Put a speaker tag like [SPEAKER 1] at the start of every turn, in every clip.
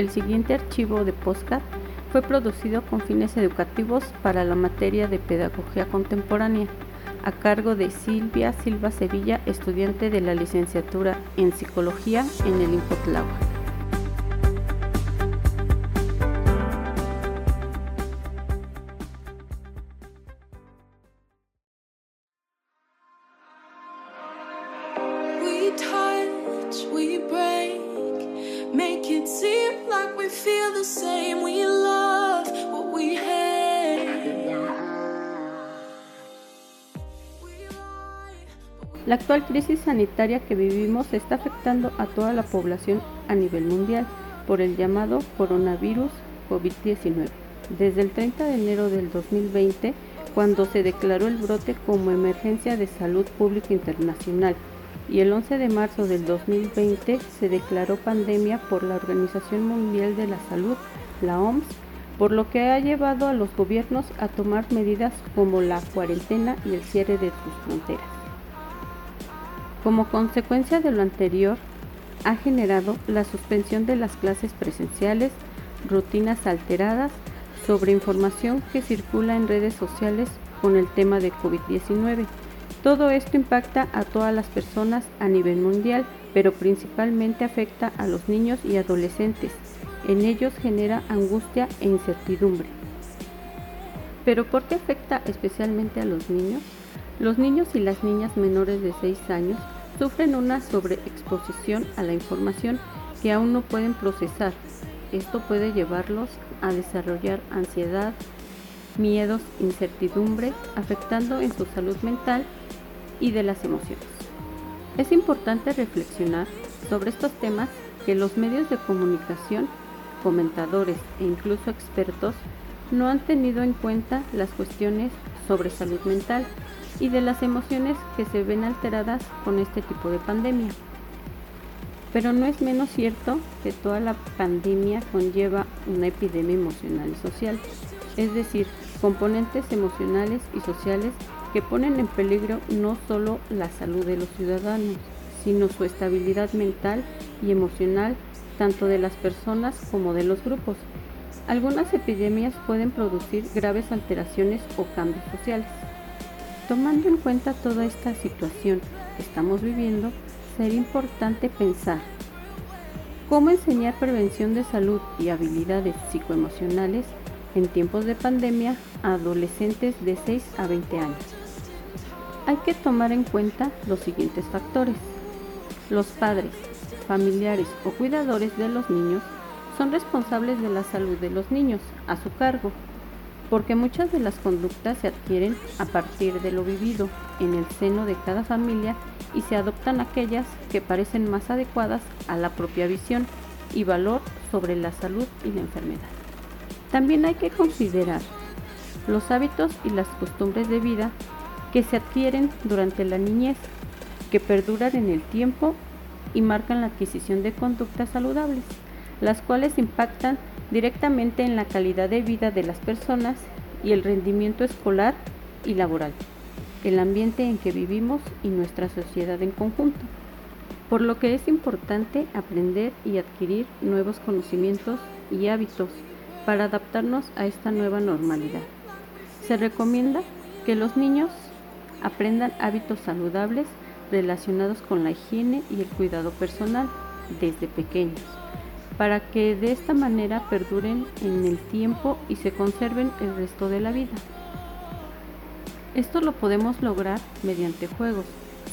[SPEAKER 1] El siguiente archivo de podcast fue producido con fines educativos para la materia de Pedagogía Contemporánea, a cargo de Silvia Silva Sevilla, estudiante de la licenciatura en Psicología en el La actual crisis sanitaria que vivimos está afectando a toda la población a nivel mundial por el llamado coronavirus COVID-19. Desde el 30 de enero del 2020, cuando se declaró el brote como emergencia de salud pública internacional, y el 11 de marzo del 2020 se declaró pandemia por la Organización Mundial de la Salud, la OMS, por lo que ha llevado a los gobiernos a tomar medidas como la cuarentena y el cierre de sus fronteras. Como consecuencia de lo anterior, ha generado la suspensión de las clases presenciales, rutinas alteradas, sobre información que circula en redes sociales con el tema de COVID-19. Todo esto impacta a todas las personas a nivel mundial, pero principalmente afecta a los niños y adolescentes. En ellos genera angustia e incertidumbre. ¿Pero por qué afecta especialmente a los niños? Los niños y las niñas menores de 6 años sufren una sobreexposición a la información que aún no pueden procesar. Esto puede llevarlos a desarrollar ansiedad, miedos, incertidumbre, afectando en su salud mental y de las emociones. Es importante reflexionar sobre estos temas que los medios de comunicación, comentadores e incluso expertos no han tenido en cuenta las cuestiones sobre salud mental y de las emociones que se ven alteradas con este tipo de pandemia. Pero no es menos cierto que toda la pandemia conlleva una epidemia emocional y social, es decir, componentes emocionales y sociales que ponen en peligro no solo la salud de los ciudadanos, sino su estabilidad mental y emocional tanto de las personas como de los grupos. Algunas epidemias pueden producir graves alteraciones o cambios sociales. Tomando en cuenta toda esta situación que estamos viviendo, sería importante pensar cómo enseñar prevención de salud y habilidades psicoemocionales en tiempos de pandemia a adolescentes de 6 a 20 años. Hay que tomar en cuenta los siguientes factores. Los padres, familiares o cuidadores de los niños son responsables de la salud de los niños a su cargo porque muchas de las conductas se adquieren a partir de lo vivido en el seno de cada familia y se adoptan aquellas que parecen más adecuadas a la propia visión y valor sobre la salud y la enfermedad. También hay que considerar los hábitos y las costumbres de vida que se adquieren durante la niñez, que perduran en el tiempo y marcan la adquisición de conductas saludables, las cuales impactan directamente en la calidad de vida de las personas y el rendimiento escolar y laboral, el ambiente en que vivimos y nuestra sociedad en conjunto. Por lo que es importante aprender y adquirir nuevos conocimientos y hábitos para adaptarnos a esta nueva normalidad. Se recomienda que los niños aprendan hábitos saludables relacionados con la higiene y el cuidado personal desde pequeños para que de esta manera perduren en el tiempo y se conserven el resto de la vida. Esto lo podemos lograr mediante juegos,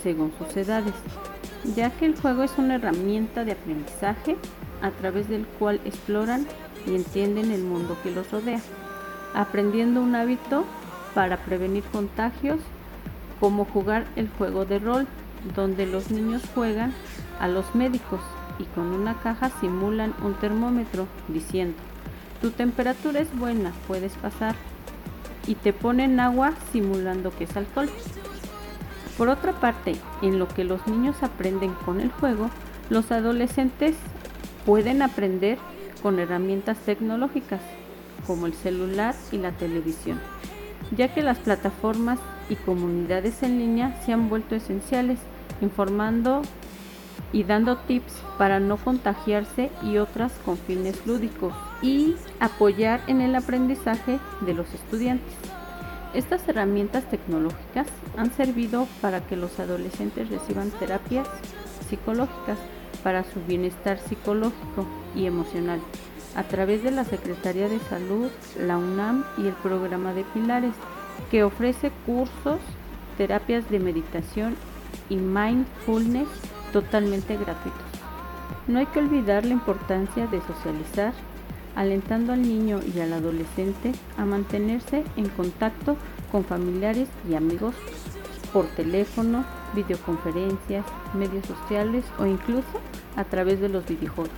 [SPEAKER 1] según sus edades, ya que el juego es una herramienta de aprendizaje a través del cual exploran y entienden el mundo que los rodea, aprendiendo un hábito para prevenir contagios, como jugar el juego de rol, donde los niños juegan a los médicos y con una caja simulan un termómetro diciendo, tu temperatura es buena, puedes pasar. Y te ponen agua simulando que es alcohol. Por otra parte, en lo que los niños aprenden con el juego, los adolescentes pueden aprender con herramientas tecnológicas como el celular y la televisión, ya que las plataformas y comunidades en línea se han vuelto esenciales, informando y dando tips para no contagiarse y otras con fines lúdicos y apoyar en el aprendizaje de los estudiantes. Estas herramientas tecnológicas han servido para que los adolescentes reciban terapias psicológicas para su bienestar psicológico y emocional a través de la Secretaría de Salud, la UNAM y el programa de Pilares, que ofrece cursos, terapias de meditación y mindfulness totalmente gratuitos. No hay que olvidar la importancia de socializar, alentando al niño y al adolescente a mantenerse en contacto con familiares y amigos por teléfono, videoconferencias, medios sociales o incluso a través de los videojuegos.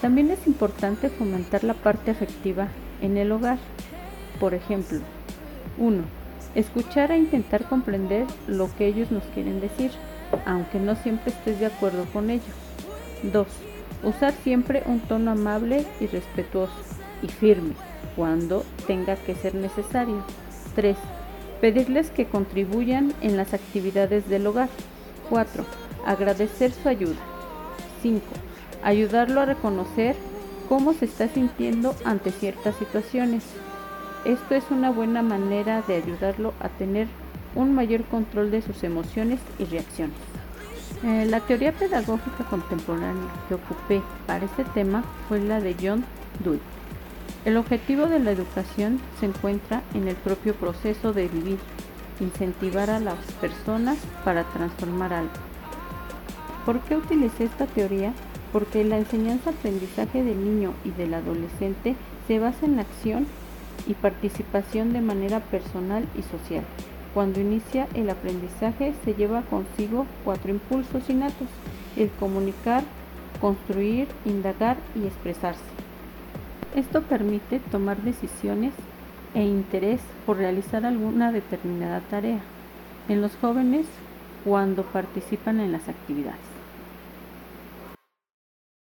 [SPEAKER 1] También es importante fomentar la parte afectiva en el hogar. Por ejemplo, 1. Escuchar e intentar comprender lo que ellos nos quieren decir aunque no siempre estés de acuerdo con ello. 2. Usar siempre un tono amable y respetuoso y firme cuando tenga que ser necesario. 3. Pedirles que contribuyan en las actividades del hogar. 4. Agradecer su ayuda. 5. Ayudarlo a reconocer cómo se está sintiendo ante ciertas situaciones. Esto es una buena manera de ayudarlo a tener un mayor control de sus emociones y reacciones. Eh, la teoría pedagógica contemporánea que ocupé para este tema fue la de John Dewey. El objetivo de la educación se encuentra en el propio proceso de vivir, incentivar a las personas para transformar algo. ¿Por qué utilicé esta teoría? Porque la enseñanza-aprendizaje del niño y del adolescente se basa en la acción y participación de manera personal y social. Cuando inicia el aprendizaje se lleva consigo cuatro impulsos innatos, el comunicar, construir, indagar y expresarse. Esto permite tomar decisiones e interés por realizar alguna determinada tarea en los jóvenes cuando participan en las actividades.